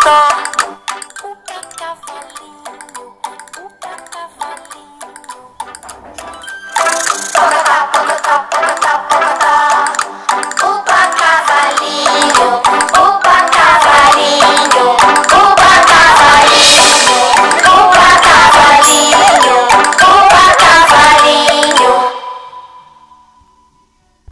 감사합니다.